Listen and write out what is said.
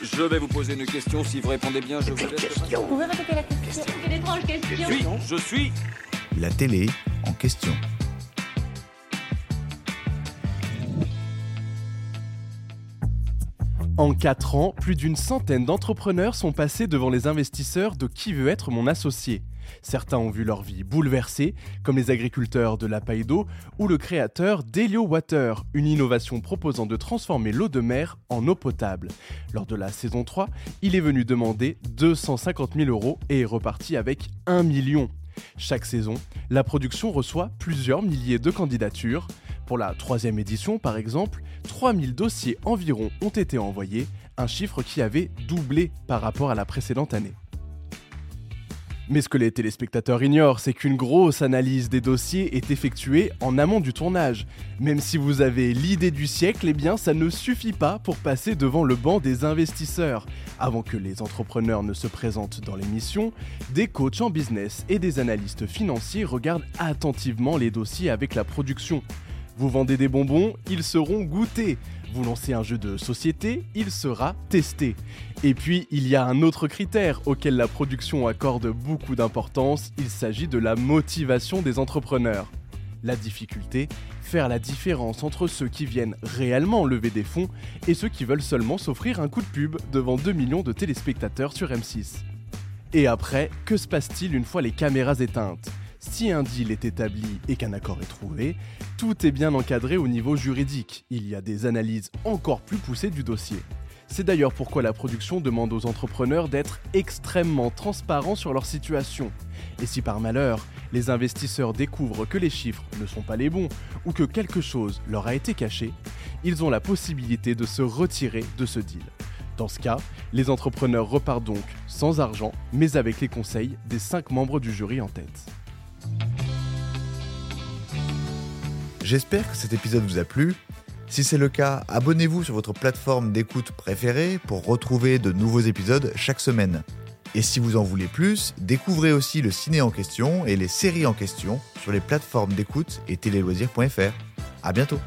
Je vais vous poser une question. Si vous répondez bien, je vous laisse. Vous pouvez répéter la question C'est une étrange Je question. suis. Je suis. La télé en question. En 4 ans, plus d'une centaine d'entrepreneurs sont passés devant les investisseurs de Qui veut être mon associé. Certains ont vu leur vie bouleversée, comme les agriculteurs de la paille d'eau ou le créateur d'Helio Water, une innovation proposant de transformer l'eau de mer en eau potable. Lors de la saison 3, il est venu demander 250 000 euros et est reparti avec 1 million. Chaque saison, la production reçoit plusieurs milliers de candidatures. Pour la troisième édition, par exemple, 3000 dossiers environ ont été envoyés, un chiffre qui avait doublé par rapport à la précédente année. Mais ce que les téléspectateurs ignorent, c'est qu'une grosse analyse des dossiers est effectuée en amont du tournage. Même si vous avez l'idée du siècle, eh bien ça ne suffit pas pour passer devant le banc des investisseurs. Avant que les entrepreneurs ne se présentent dans l'émission, des coachs en business et des analystes financiers regardent attentivement les dossiers avec la production. Vous vendez des bonbons, ils seront goûtés. Vous lancez un jeu de société, il sera testé. Et puis, il y a un autre critère auquel la production accorde beaucoup d'importance, il s'agit de la motivation des entrepreneurs. La difficulté, faire la différence entre ceux qui viennent réellement lever des fonds et ceux qui veulent seulement s'offrir un coup de pub devant 2 millions de téléspectateurs sur M6. Et après, que se passe-t-il une fois les caméras éteintes? Si un deal est établi et qu'un accord est trouvé, tout est bien encadré au niveau juridique. Il y a des analyses encore plus poussées du dossier. C'est d'ailleurs pourquoi la production demande aux entrepreneurs d'être extrêmement transparents sur leur situation. Et si par malheur, les investisseurs découvrent que les chiffres ne sont pas les bons ou que quelque chose leur a été caché, ils ont la possibilité de se retirer de ce deal. Dans ce cas, les entrepreneurs repartent donc sans argent, mais avec les conseils des 5 membres du jury en tête. J'espère que cet épisode vous a plu. Si c'est le cas, abonnez-vous sur votre plateforme d'écoute préférée pour retrouver de nouveaux épisodes chaque semaine. Et si vous en voulez plus, découvrez aussi le ciné en question et les séries en question sur les plateformes d'écoute et téléloisirs.fr. À bientôt.